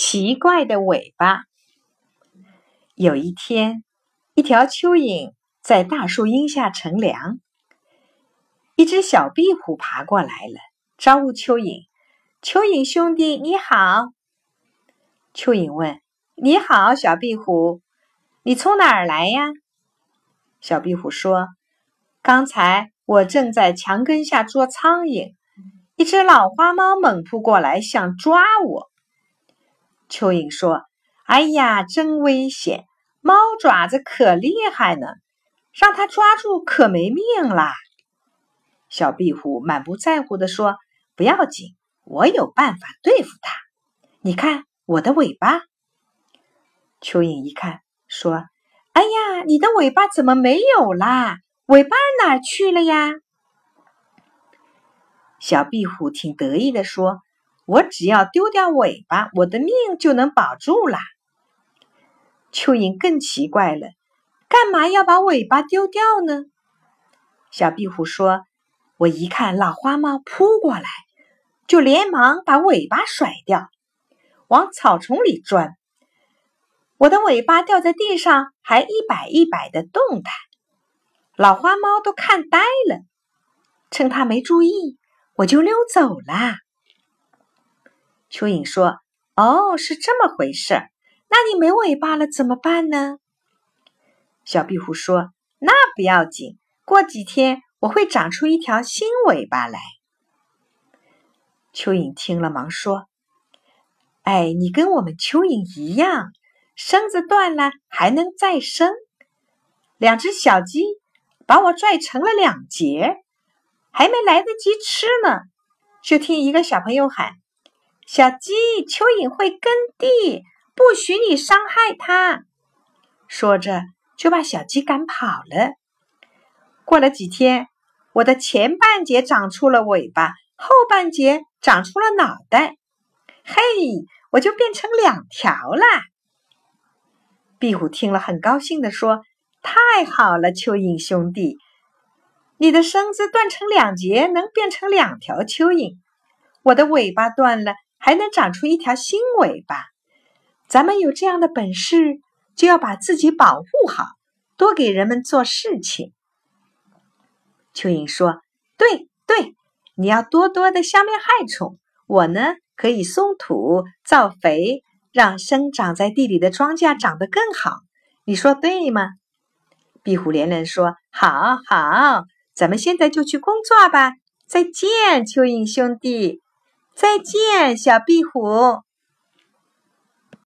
奇怪的尾巴。有一天，一条蚯蚓在大树荫下乘凉，一只小壁虎爬过来了，招呼蚯蚓：“蚯蚓兄弟，你好。”蚯蚓问：“你好，小壁虎，你从哪儿来呀？”小壁虎说：“刚才我正在墙根下捉苍蝇。”一只老花猫猛扑过来，想抓我。蚯蚓说：“哎呀，真危险！猫爪子可厉害呢，让它抓住可没命啦。”小壁虎满不在乎地说：“不要紧，我有办法对付它。你看我的尾巴。”蚯蚓一看，说：“哎呀，你的尾巴怎么没有啦？尾巴哪去了呀？”小壁虎挺得意地说：“我只要丢掉尾巴，我的命就能保住啦。”蚯蚓更奇怪了：“干嘛要把尾巴丢掉呢？”小壁虎说：“我一看老花猫扑过来，就连忙把尾巴甩掉，往草丛里钻。我的尾巴掉在地上，还一摆一摆的动弹，老花猫都看呆了。趁它没注意。”我就溜走啦。蚯蚓说：“哦，是这么回事。那你没尾巴了怎么办呢？”小壁虎说：“那不要紧，过几天我会长出一条新尾巴来。”蚯蚓听了，忙说：“哎，你跟我们蚯蚓一样，身子断了还能再生。两只小鸡把我拽成了两截。”还没来得及吃呢，就听一个小朋友喊：“小鸡，蚯蚓会耕地，不许你伤害它。”说着就把小鸡赶跑了。过了几天，我的前半截长出了尾巴，后半截长出了脑袋，嘿，我就变成两条啦。壁虎听了很高兴地说：“太好了，蚯蚓兄弟。”你的身子断成两截，能变成两条蚯蚓；我的尾巴断了，还能长出一条新尾巴。咱们有这样的本事，就要把自己保护好，多给人们做事情。蚯蚓说：“对对，你要多多的消灭害虫。我呢，可以松土造肥，让生长在地里的庄稼长得更好。你说对吗？”壁虎连连说：“好好。”咱们现在就去工作吧！再见，蚯蚓兄弟！再见，小壁虎！